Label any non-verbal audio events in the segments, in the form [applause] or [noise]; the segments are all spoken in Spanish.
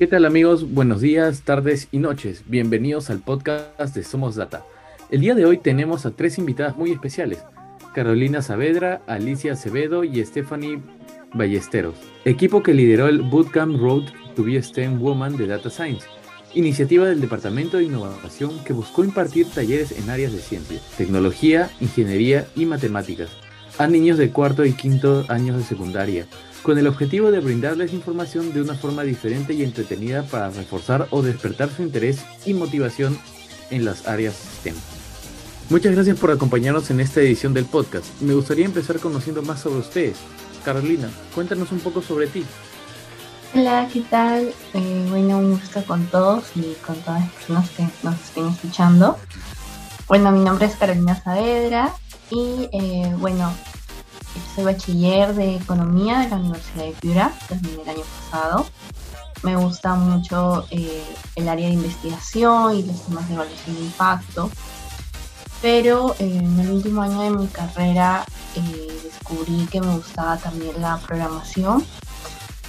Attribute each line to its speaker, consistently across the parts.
Speaker 1: ¿Qué tal amigos? Buenos días, tardes y noches. Bienvenidos al podcast de Somos Data. El día de hoy tenemos a tres invitadas muy especiales. Carolina Saavedra, Alicia Acevedo y Stephanie Ballesteros. Equipo que lideró el Bootcamp Road to be STEM Woman de Data Science. Iniciativa del Departamento de Innovación que buscó impartir talleres en áreas de ciencia, tecnología, ingeniería y matemáticas a niños de cuarto y quinto años de secundaria con el objetivo de brindarles información de una forma diferente y entretenida para reforzar o despertar su interés y motivación en las áreas STEM. Muchas gracias por acompañarnos en esta edición del podcast. Me gustaría empezar conociendo más sobre ustedes. Carolina, cuéntanos un poco sobre ti.
Speaker 2: Hola, ¿qué tal? Eh, bueno, un con todos y con todas las personas que nos estén escuchando. Bueno, mi nombre es Carolina Saavedra y eh, bueno, soy bachiller de Economía de la Universidad de Piura, terminé el año pasado. Me gusta mucho eh, el área de investigación y los temas de evaluación de impacto. Pero eh, en el último año de mi carrera eh, descubrí que me gustaba también la programación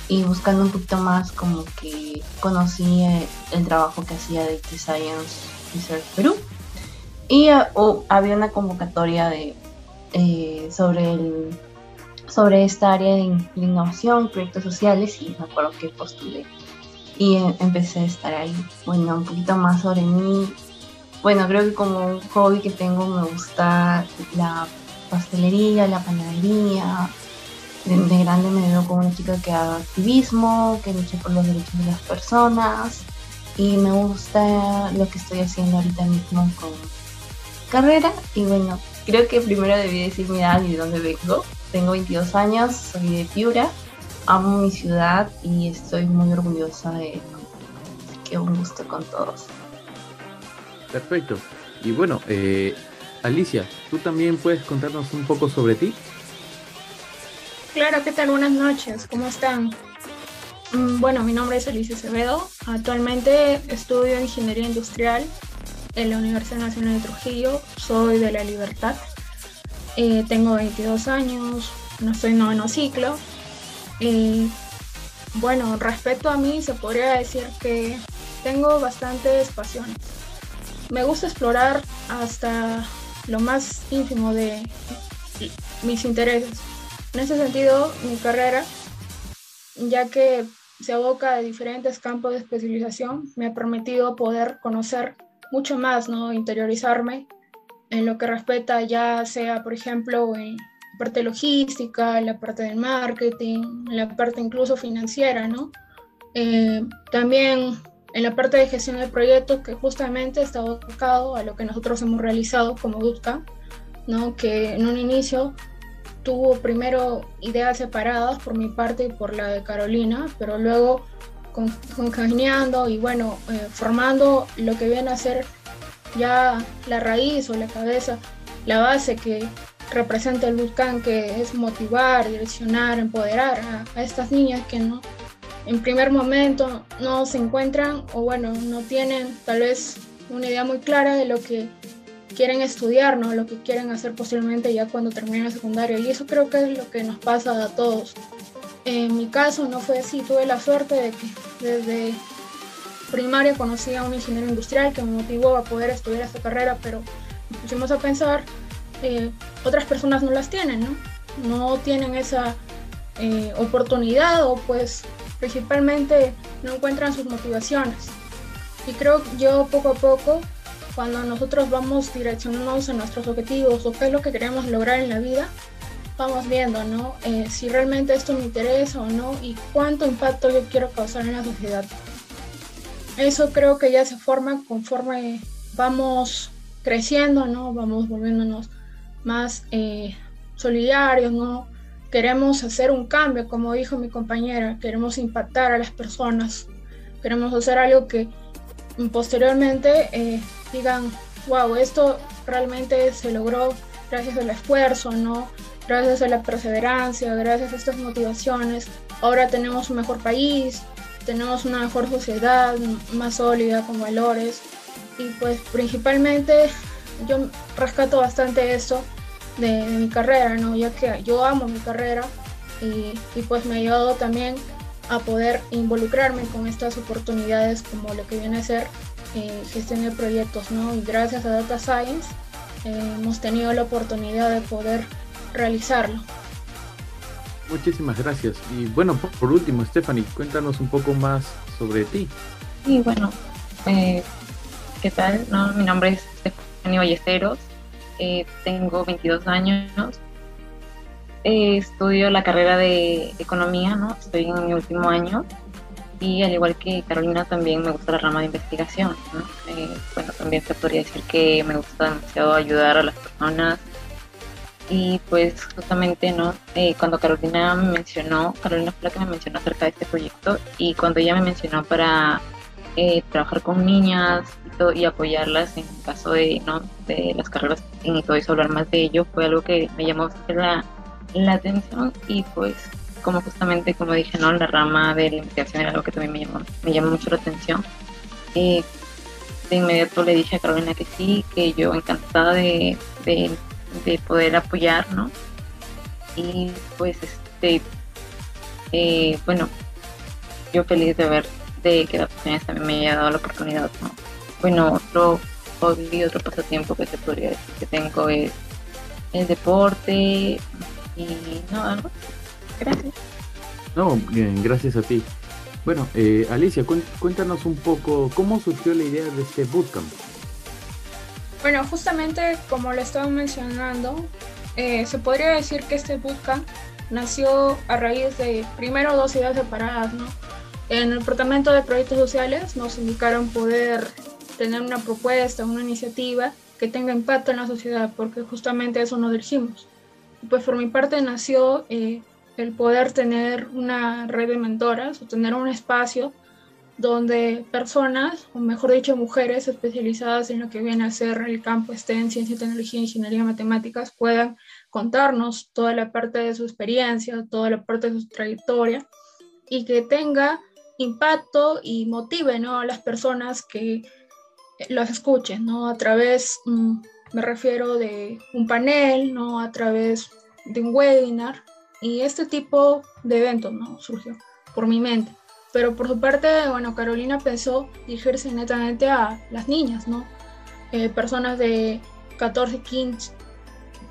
Speaker 2: y buscando un poquito más como que conocí el, trabajo que hacía de Science Research Perú y había una convocatoria de eh, sobre, sobre esta área de, innovación, proyectos sociales y me acuerdo que postulé y em, empecé a estar ahí. Bueno, un poquito más sobre mí. Bueno, creo que como un hobby que tengo me gusta la pastelería, la panadería. De, grande me veo como una chica que haga activismo, que lucha por los derechos de las personas y me gusta lo que estoy haciendo ahorita mismo con carrera y bueno, Creo que primero debí decir mi edad y de dónde vengo. Tengo 22 años, soy de Piura, amo mi ciudad y estoy muy orgullosa de que un gusto con todos.
Speaker 1: Perfecto. Y bueno, eh, Alicia, ¿tú también puedes contarnos un poco sobre ti?
Speaker 3: Claro, ¿qué tal? Buenas noches, ¿cómo están? Mm, bueno, mi nombre es Alicia Acevedo. Actualmente estudio Ingeniería Industrial en la Universidad Nacional de Trujillo, soy de La Libertad, eh, tengo 22 años, no en noveno ciclo. Eh, bueno, respecto a mí se podría decir que tengo bastantes pasiones. Me gusta explorar hasta lo más ínfimo de mis intereses. En ese sentido, mi carrera, ya que se aboca a diferentes campos de especialización, me ha permitido poder conocer mucho más, ¿no? Interiorizarme en lo que respecta ya sea, por ejemplo, en parte logística, la parte del marketing, la parte incluso financiera, ¿no? Eh, también en la parte de gestión de proyectos que justamente está enfocado a lo que nosotros hemos realizado como Bootcamp, ¿no? Que en un inicio tuvo primero ideas separadas por mi parte y por la de Carolina, pero luego concaneando y bueno, eh, formando lo que viene a ser ya la raíz o la cabeza, la base que representa el volcán, que es motivar, direccionar, empoderar a, estas niñas que no, en primer momento no se encuentran o bueno, no tienen tal vez una idea muy clara de lo que quieren estudiar, ¿no? lo que quieren hacer posiblemente ya cuando terminen la secundaria. Y eso creo que es lo que nos pasa a todos. En mi caso no fue así, tuve la suerte de que desde primaria conocí a un ingeniero industrial que me motivó a poder estudiar esta carrera, pero pusimos a pensar, eh, otras personas no las tienen, ¿no? No tienen esa eh, oportunidad o pues principalmente no encuentran sus motivaciones. Y creo que yo poco a poco, cuando nosotros vamos direccionándonos a nuestros objetivos o qué es lo que queremos lograr en la vida, vamos viendo, ¿no? Eh, si realmente esto me interesa o no y cuánto impacto yo quiero causar en la sociedad. Eso creo que ya se forma conforme vamos creciendo, ¿no? Vamos volviéndonos más eh, solidarios, ¿no? Queremos hacer un cambio, como dijo mi compañera, queremos impactar a las personas, queremos hacer algo que posteriormente eh, digan, wow, esto realmente se logró gracias al esfuerzo, ¿no? Gracias a la perseverancia, gracias a estas motivaciones, ahora tenemos un mejor país, tenemos una mejor sociedad, más sólida, con valores. Y pues principalmente yo rescato bastante eso de, mi carrera, ¿no? Ya que yo amo mi carrera y, y, pues me ha ayudado también a poder involucrarme con estas oportunidades como lo que viene a ser eh, gestión de proyectos, ¿no? Y gracias a Data Science eh, hemos tenido la oportunidad de poder realizarlo.
Speaker 1: Muchísimas gracias. Y bueno, por, último, Stephanie, cuéntanos un poco más sobre ti.
Speaker 4: Sí, bueno, eh, ¿qué tal? No? Mi nombre es Stephanie Ballesteros, eh, tengo 22 años, estudio la carrera de economía, ¿no? estoy en mi último año y al igual que Carolina también me gusta la rama de investigación. Eh, bueno, también se podría decir que me gusta demasiado ayudar a las personas y pues justamente no eh, cuando Carolina me mencionó Carolina fue la que me mencionó acerca de este proyecto y cuando ella me mencionó para eh, trabajar con niñas y, y, apoyarlas en caso de no de las carreras y todo eso hablar más de ello fue algo que me llamó la, la atención y pues como justamente, como dije, ¿no? la rama de la investigación era algo que también me llamó, me llamó mucho la atención. de inmediato le dije a Carolina que sí, que yo encantada de, de, poder apoyar, ¿no? Y pues, este, eh, bueno, yo feliz de ver de que la oportunidad también me haya dado la oportunidad, ¿no? Bueno, otro hobby, otro pasatiempo que se podría decir que tengo es el deporte y no, Gracias.
Speaker 1: No, bien, gracias a ti. Bueno, eh, Alicia, cuéntanos un poco cómo surgió la idea de este bootcamp.
Speaker 3: Bueno, justamente como lo estaba mencionando, eh, se podría decir que este bootcamp nació a raíz de primero dos ideas separadas, ¿no? En el departamento de proyectos sociales nos indicaron poder tener una propuesta, una iniciativa que tenga impacto en la sociedad, porque justamente eso nos dirigimos. Pues por mi parte nació eh, el poder tener una red de mentoras o tener un espacio donde personas, o mejor dicho, mujeres especializadas en lo que viene a ser el campo STEM, ciencia, tecnología, ingeniería, matemáticas, puedan contarnos toda la parte de su experiencia, toda la parte de su trayectoria y que tenga impacto y motive ¿no? a las personas que las escuchen, ¿no? A través, mm, me refiero de un panel, ¿no? A través de un webinar, y este tipo de eventos ¿no? surgió por mi mente. Pero por su parte, bueno, Carolina pensó dirigirse netamente a las niñas, ¿no? Eh, personas de 14, 15,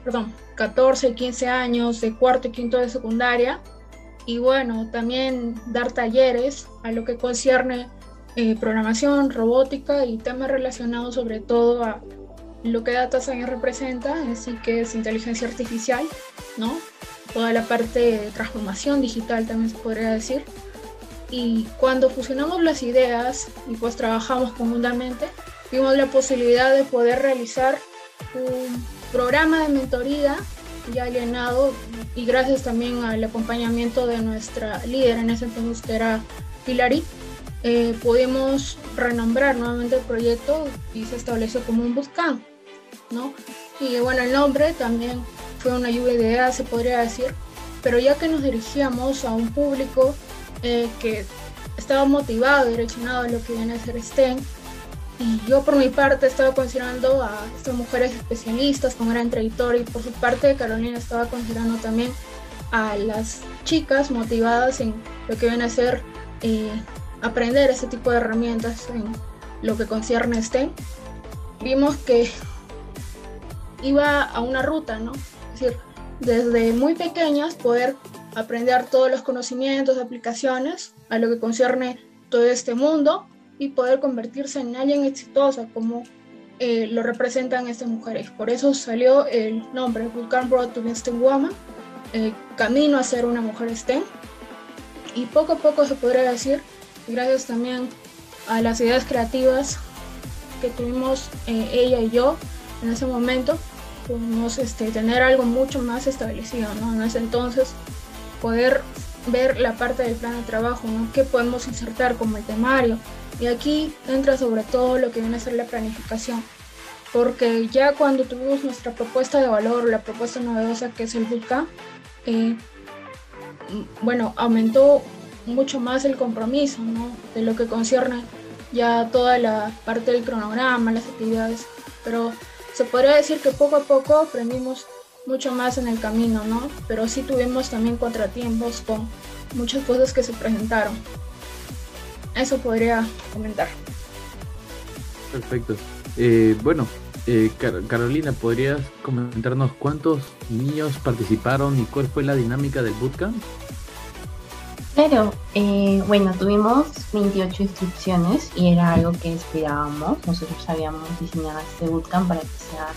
Speaker 3: perdón, 14, 15 años, de cuarto y quinto de secundaria. Y bueno, también dar talleres a lo que concierne eh, programación, robótica y temas relacionados sobre todo a lo que Data Science representa, así que es inteligencia artificial, ¿no? toda la parte de transformación digital también se podría decir. Y cuando fusionamos las ideas y pues trabajamos conjuntamente, vimos la posibilidad de poder realizar un programa de mentoría ya alienado y gracias también al acompañamiento de nuestra líder en ese entonces que era Hilary, eh, pudimos renombrar nuevamente el proyecto y se estableció como un buscán, ¿no? Y bueno, el nombre también fue una lluvia de ideas, se podría decir, pero ya que nos dirigíamos a un público eh, que estaba motivado y direccionado a lo que viene a ser STEM, y yo por mi parte estaba considerando a estas mujeres especialistas con gran trayectoria y por su parte Carolina estaba considerando también a las chicas motivadas en lo que viene a ser eh, aprender este tipo de herramientas en lo que concierne STEM. Vimos que iba a una ruta, ¿no? decir, desde muy pequeñas poder aprender todos los conocimientos, aplicaciones a lo que concierne todo este mundo y poder convertirse en alguien exitosa como eh, lo representan estas mujeres. Por eso salió el nombre Vulcan Broad to STEM Woman, eh, camino a ser una mujer STEM. Y poco a poco se podría decir, gracias también a las ideas creativas que tuvimos eh, ella y yo en ese momento, podemos este, tener algo mucho más establecido. En ese entonces poder ver la parte del plan de trabajo, ¿no? ¿Qué podemos insertar como el temario? Y aquí entra sobre todo lo que viene a ser la planificación, porque ya cuando tuvimos nuestra propuesta de valor, la propuesta novedosa que es el bootcamp, eh, bueno, aumentó mucho más el compromiso, ¿no? De lo que concierne ya toda la parte del cronograma, las actividades, pero se podría decir que poco a poco aprendimos mucho más en el camino, ¿no? Pero sí tuvimos también contratiempos con muchas cosas que se presentaron. Eso podría comentar.
Speaker 1: Perfecto. Eh, bueno, eh, Carolina, ¿podrías comentarnos cuántos niños participaron y cuál fue la dinámica del bootcamp?
Speaker 2: Claro, eh, bueno, tuvimos 28 inscripciones y era algo que esperábamos. Nosotros habíamos diseñado este bootcamp para que sea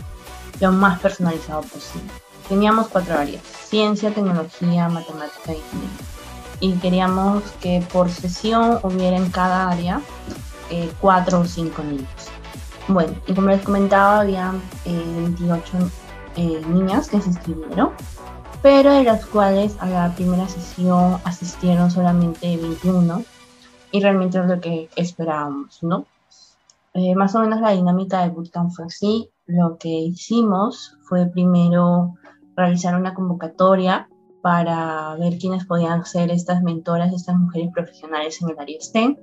Speaker 2: lo más personalizado posible. Teníamos cuatro áreas, ciencia, tecnología, matemática y ingeniería. Y queríamos que por sesión hubiera en cada área eh, cuatro o cinco niños. Bueno, y como les comentaba, había 28 eh, eh, niñas que se inscribieron, pero de las cuales a la primera sesión asistieron solamente 21 y realmente es lo que esperábamos, ¿no? Eh, más o menos la dinámica del bootcamp fue así. Lo que hicimos fue primero realizar una convocatoria para ver quiénes podían ser estas mentoras, estas mujeres profesionales en el área STEM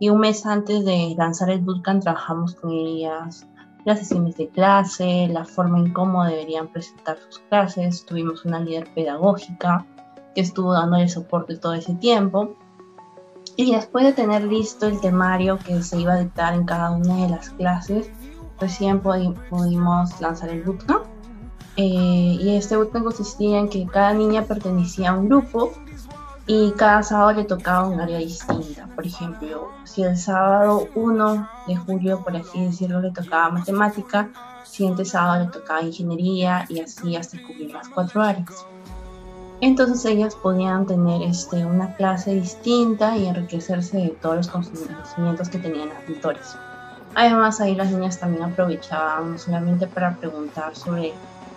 Speaker 2: y un mes antes de lanzar el bootcamp trabajamos con ellas las sesiones de clase, la forma en cómo deberían presentar sus clases. Tuvimos una líder pedagógica que estuvo dándole soporte todo ese tiempo. Y después de tener listo el temario que se iba a dictar en cada una de las clases, recién pudimos lanzar el bootcamp. Eh, y este bootcamp consistía en que cada niña pertenecía a un grupo y cada sábado le tocaba un área distinta. Por ejemplo, si el sábado 1 de julio, por así decirlo, le tocaba matemática, siguiente sábado le tocaba ingeniería y así hasta cubrir las cuatro áreas. Entonces ellas podían tener este, una clase distinta y enriquecerse de todos los conocimientos que tenían las tutores. Además ahí las niñas también aprovechaban no solamente para preguntar sobre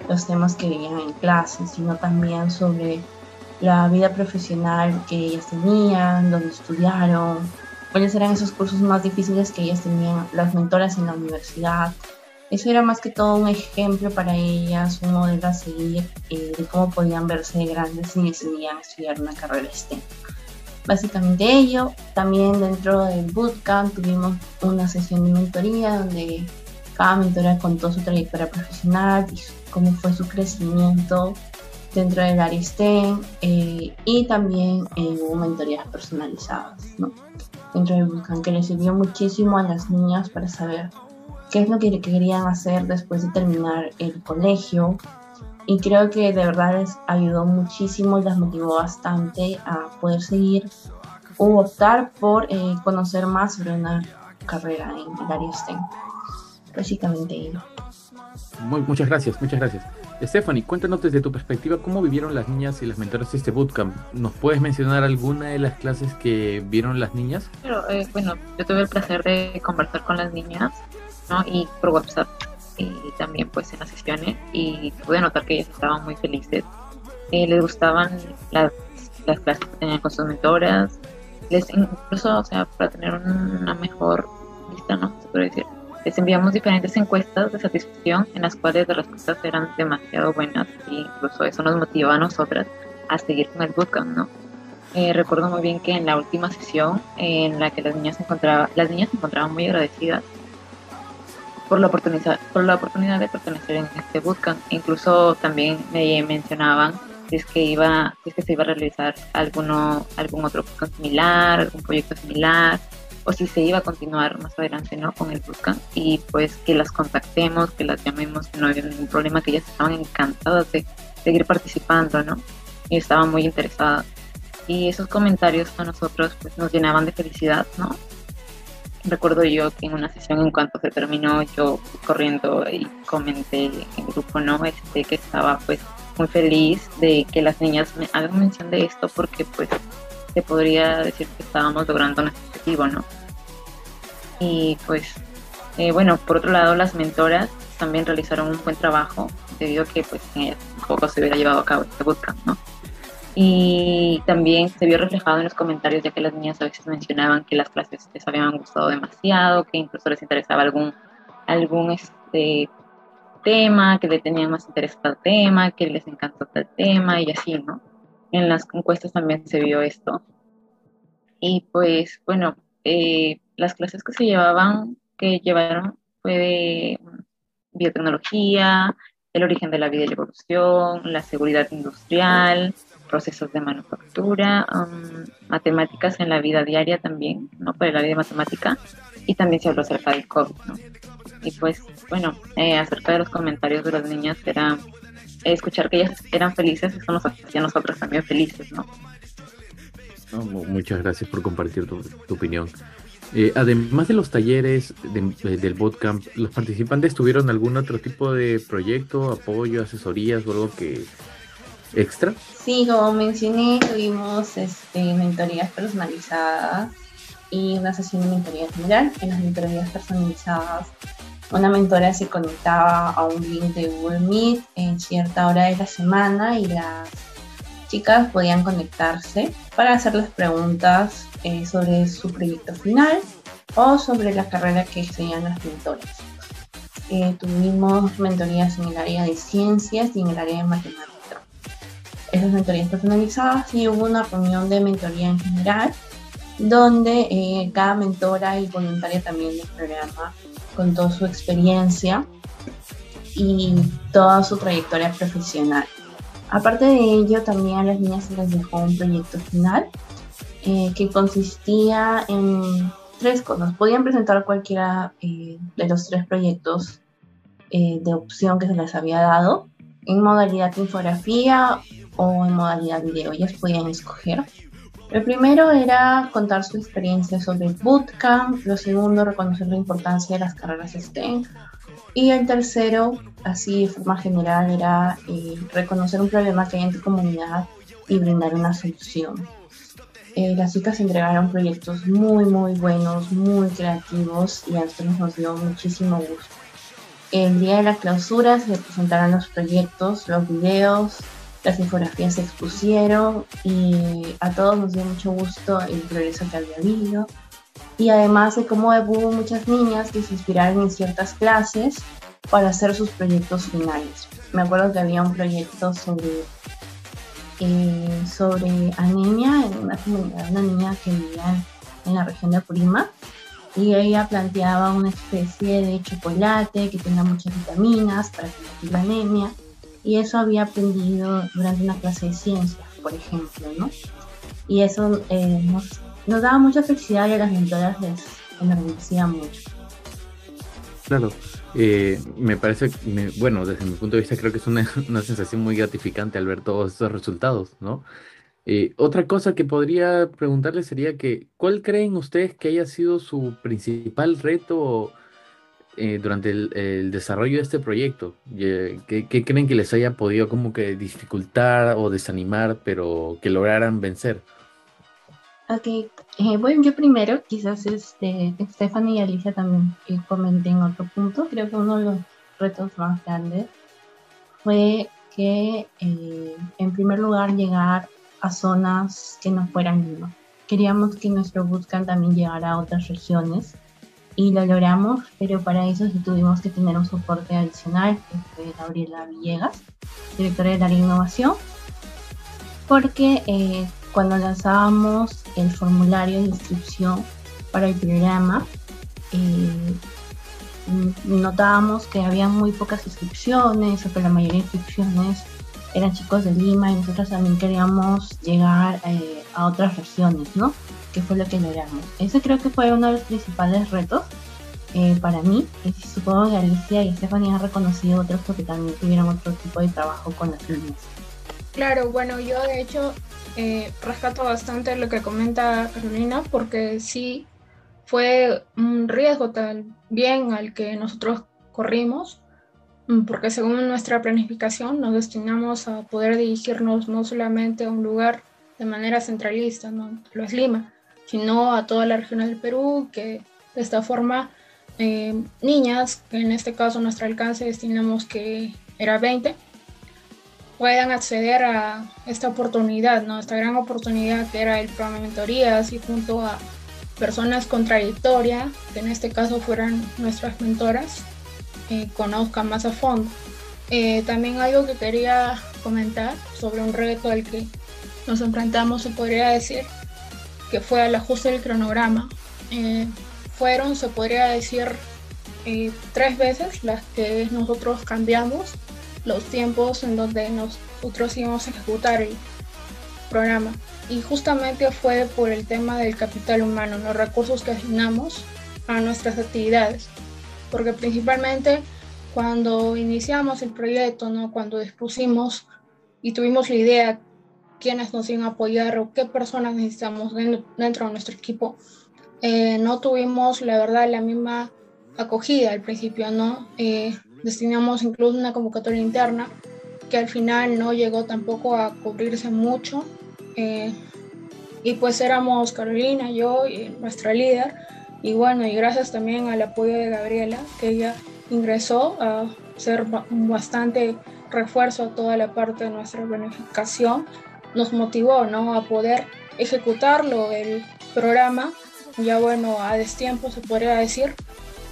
Speaker 2: los temas que veían en clase, sino también sobre la vida profesional que ellas tenían, donde estudiaron, cuáles eran esos cursos más difíciles que ellas tenían, las mentoras en la universidad. Eso era más que todo un ejemplo para ellas, un modelo a seguir eh, de cómo podían verse grandes si decidían estudiar una carrera STEM. Básicamente ello, también dentro del bootcamp tuvimos una sesión de mentoría donde cada mentora contó su trayectoria profesional y cómo fue su crecimiento dentro del área STEM eh, y también eh, hubo mentorías personalizadas dentro del Bootcamp que le sirvió muchísimo a las niñas para saber qué es lo que querían hacer después de terminar el colegio y creo que de verdad les ayudó muchísimo y las motivó bastante a poder seguir o optar por eh, conocer más sobre una carrera en el área STEM. Básicamente ello.
Speaker 1: Muy, muchas gracias, muchas gracias. Stephanie, cuéntanos desde tu perspectiva cómo vivieron las niñas y las mentoras este bootcamp. ¿Nos puedes mencionar alguna de las clases que vieron las niñas?
Speaker 4: Pero, eh, bueno, yo tuve el placer de conversar con las niñas, ¿no? Y por WhatsApp y también pues en las sesiones y pude notar que ellas estaban muy felices. Eh, les gustaban las, las clases que tenían con sus mentoras, les incluso, o sea, para tener una mejor vista, ¿no? Se puede decir les enviamos diferentes encuestas de satisfacción en las cuales las respuestas eran demasiado buenas e incluso eso nos motivó a nosotras a seguir con el bootcamp, ¿no? Eh, recuerdo muy bien que en la última sesión en la que las niñas se encontraban, las niñas se encontraban muy agradecidas por la oportunidad, por la oportunidad de pertenecer en este bootcamp. Incluso también me mencionaban si es que iba, si es que se iba a realizar alguno, algún otro bootcamp similar, algún proyecto similar, o si se iba a continuar más adelante ¿no? con el bootcamp y pues que las contactemos, que las llamemos, que no había ningún problema, que ellas estaban encantadas de seguir participando, ¿no? Y estaban muy interesadas. Y esos comentarios a nosotros pues, nos llenaban de felicidad, ¿no? Recuerdo yo que en una sesión en cuanto se terminó yo corriendo y comenté en el grupo, ¿no? Este, que estaba pues muy feliz de que las niñas me hagan mención de esto porque pues se podría decir que estábamos logrando nuestro objetivo, ¿no? Y pues, eh, bueno, por otro lado, las mentoras también realizaron un buen trabajo debido a que pues en ellas poco se hubiera llevado a cabo este bootcamp, ¿no? Y también se vio reflejado en los comentarios, ya que las niñas a veces mencionaban que las clases les habían gustado demasiado, que incluso les interesaba algún, algún este, tema, que le tenían más interés al tema, que les encantó tal tema y así, ¿no? En las encuestas también se vio esto. Y pues, bueno, eh, las clases que se llevaban, que llevaron, fue de biotecnología, el origen de la vida y la evolución, la seguridad industrial, procesos de manufactura, matemáticas en la vida diaria también, ¿no? Para el área de matemática, y también se habló acerca del COVID, ¿no? Y pues, bueno, eh, acerca de los comentarios de las niñas, era escuchar que ellas eran felices, eso nos hacía a nosotros también felices, ¿no?
Speaker 1: muchas gracias por compartir tu, opinión. Eh, además de los talleres del bootcamp, ¿los participantes tuvieron algún otro tipo de proyecto, apoyo, asesorías o algo que extra?
Speaker 2: Sí, como mencioné, tuvimos este, mentorías personalizadas y una sesión de mentoría general. En las mentorías personalizadas, una mentora se conectaba a un link de Google Meet en cierta hora de la semana y las chicas podían conectarse para hacerles preguntas eh, sobre su proyecto final o sobre la carrera que estudian las mentoras. Eh, tuvimos mentorías en el área de ciencias y en el área de matemáticas esas mentorías personalizadas y hubo una reunión de mentoría en general donde eh, cada mentora y voluntaria también del programa contó su experiencia y toda su trayectoria profesional. Aparte de ello, también a las niñas se les dejó un proyecto final eh, que consistía en tres cosas. Podían presentar cualquiera eh, de los tres proyectos de opción que se les había dado en modalidad infografía o en modalidad video. Ellas podían escoger. El primero era contar su experiencia sobre el bootcamp, lo segundo, reconocer la importancia de las carreras STEM, y el tercero, así de forma general, era eh, reconocer un problema que hay en tu comunidad y brindar una solución. Eh, las chicas entregaron proyectos muy, muy buenos, muy creativos y a nosotros nos dio muchísimo gusto. El día de la clausura se presentaron los proyectos, los videos, las infografías se expusieron y a todos nos dio mucho gusto el progreso que había habido. Y además de cómo hubo muchas niñas que se inspiraron en ciertas clases para hacer sus proyectos finales. Me acuerdo que había un proyecto sobre, eh, sobre anemia en una comunidad, una niña que vivía en la región de Apurima y ella planteaba una especie de chocolate que tenga muchas vitaminas para combatir la anemia y eso había aprendido durante una clase de ciencias, por ejemplo, ¿no? Y eso eh, nos, nos, daba mucha felicidad y a las mentoras les enorgullecía mucho.
Speaker 1: Claro, eh, me parece, bueno, desde mi punto de vista creo que es una, [laughs] una sensación muy gratificante al ver todos estos resultados, ¿no? Eh, otra cosa que podría preguntarle sería que, ¿cuál creen ustedes que haya sido su principal reto eh, durante el, desarrollo de este proyecto? Eh, ¿Qué, creen que les haya podido como que dificultar o desanimar, pero que lograran vencer?
Speaker 2: Ok, eh, bueno, yo primero, quizás este, Stephanie y Alicia también comenten otro punto. Creo que uno de los retos más grandes fue que, en primer lugar, llegar a zonas que no fueran Lima. Queríamos que nuestro bootcamp también llegara a otras regiones y lo logramos, pero para eso sí tuvimos que tener un soporte adicional, que fue Gabriela Villegas, directora de la innovación, porque eh, cuando lanzábamos el formulario de inscripción para el programa, eh, notábamos que había muy pocas inscripciones, o que la mayoría de inscripciones eran chicos de Lima y nosotros también queríamos llegar eh, a otras regiones, ¿no? Que fue lo que logramos. Ese creo que fue uno de los principales retos eh, para mí. Y supongo que Alicia y Stephanie han reconocido otros porque también tuvieron otro tipo de trabajo con las niñas.
Speaker 3: Claro, bueno, yo de hecho eh, rescato bastante lo que comenta Carolina porque sí fue un riesgo también al que nosotros corrimos mm, porque según nuestra planificación nos destinamos a poder dirigirnos no solamente a un lugar de manera centralista, no lo es Lima, sino a toda la región del Perú, que de esta forma eh, niñas, que en este caso nuestro alcance destinamos que era 20, puedan acceder a esta oportunidad, ¿no? esta gran oportunidad que era el programa de mentorías y junto a personas con trayectoria, que en este caso fueran nuestras mentoras, eh, conozcan más a fondo. Eh, también algo que quería comentar sobre un reto al que nos enfrentamos, se podría decir, que fue el ajuste del cronograma. Eh, fueron, se podría decir, eh, tres veces las que nosotros cambiamos los tiempos en donde nosotros íbamos a ejecutar programa. Y justamente fue por el tema del capital humano, los recursos que asignamos a nuestras actividades. Porque principalmente cuando iniciamos el proyecto, ¿no? cuando dispusimos y tuvimos la idea quiénes nos iban a apoyar o qué personas necesitamos dentro de nuestro equipo, eh, no tuvimos, la verdad, la misma acogida al principio, ¿no? Eh, destinamos incluso una convocatoria interna que al final no llegó tampoco a cubrirse mucho. Eh, y pues éramos Carolina, yo y nuestra líder. Y bueno, y gracias también al apoyo de Gabriela, que ella ingresó a ser bastante refuerzo a toda la parte de nuestra planificación, nos motivó ¿no? a poder ejecutarlo el programa, ya bueno, a destiempo se podría decir,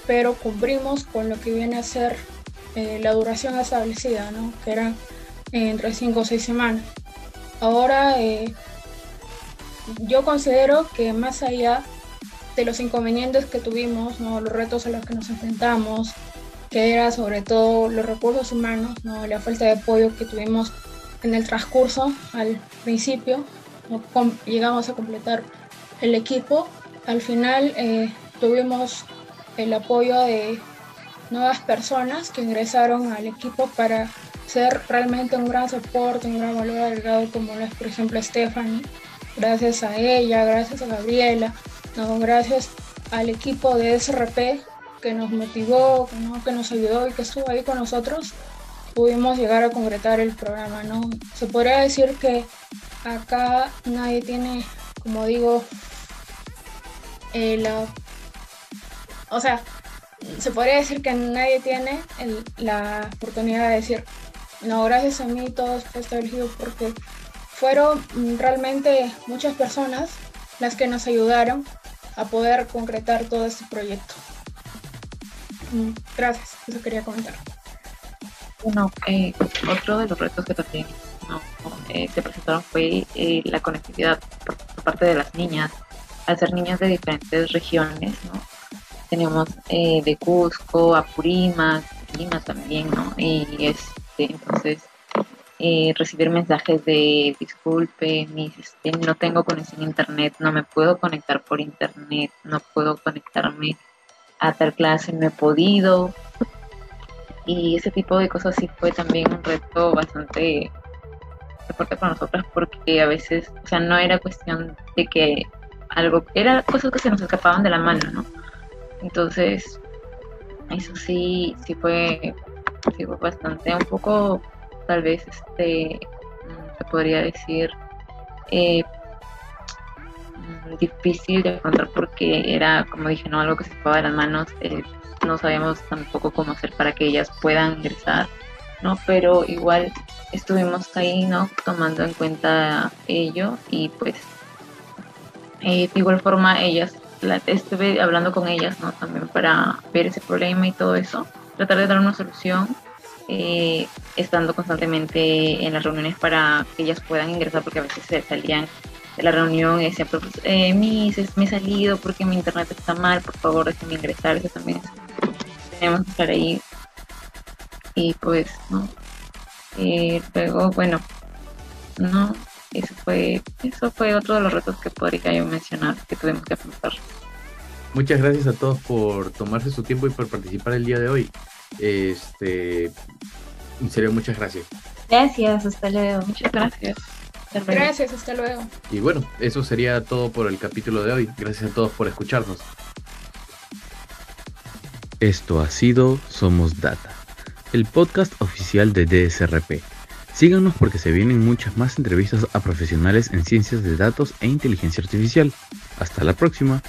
Speaker 3: pero cumplimos con lo que viene a ser eh, la duración establecida, ¿no? que era entre 5 o 6 semanas. Ahora, eh, yo considero que más allá de los inconvenientes que tuvimos, ¿no? los retos a los que nos enfrentamos, que era sobre todo los recursos humanos, ¿no? la falta de apoyo que tuvimos en el transcurso al principio, llegamos a completar el equipo, al final eh, tuvimos el apoyo de nuevas personas que ingresaron al equipo para ser realmente un gran soporte, un gran valor agregado como es por ejemplo Stephanie. Gracias a ella, gracias a Gabriela, no, gracias al equipo de SRP que nos motivó, que nos ayudó y que estuvo ahí con nosotros, pudimos llegar a concretar el programa. ¿no? Se podría decir que acá nadie tiene, como digo, la o sea, se podría decir que nadie tiene la oportunidad de decir, no, gracias a mí todo fue establecido porque fueron realmente muchas personas las que nos ayudaron a poder concretar todo este proyecto. Mm, gracias, eso quería comentar.
Speaker 4: Bueno, eh, otro de los retos que también eh, se presentaron fue eh, la conectividad por, parte de las niñas. Al ser niñas de diferentes regiones, ¿no? tenemos eh, de Cusco, Apurímac, Lima también, ¿no? Y este, entonces eh, recibir mensajes de disculpe, mis, este, no tengo conexión a internet, no me puedo conectar por internet, no puedo conectarme a tal clase, no he podido. Y ese tipo de cosas sí fue también un reto bastante fuerte para nosotras porque a veces, o sea, no era cuestión de que algo, era cosas que se nos escapaban de la mano, ¿no? Entonces, eso sí, sí fue, bastante, un poco, tal vez, este, se podría decir, eh, difícil de encontrar porque era, como dije, no algo que se escapaba de las manos. Eh, no sabíamos tampoco cómo hacer para que ellas puedan ingresar, ¿no? Pero igual estuvimos ahí, ¿no? Tomando en cuenta ello y pues eh, de igual forma ellas estuve hablando con ellas, ¿no? También para ver ese problema y todo eso, tratar de dar una solución, eh, estando constantemente en las reuniones para que ellas puedan ingresar, porque a veces se salían de la reunión y decían, eh, mis, me he salido porque mi internet está mal, por favor déjenme ingresar, eso también tenemos que estar ahí. Y pues, ¿no? Eh, luego, bueno, no, eso fue, eso fue otro de los retos que podría yo mencionar que tuvimos que afrontar.
Speaker 1: Muchas gracias a todos por tomarse su tiempo y por participar el día de hoy. Este, en serio, muchas gracias.
Speaker 2: Gracias, hasta luego.
Speaker 4: Muchas gracias.
Speaker 3: Gracias, hasta luego.
Speaker 1: Y bueno, eso sería todo por el capítulo de hoy. Gracias a todos por escucharnos. Esto ha sido Somos Data, el podcast oficial de DSRP. Síganos porque se vienen muchas más entrevistas a profesionales en ciencias de datos e inteligencia artificial. Hasta la próxima.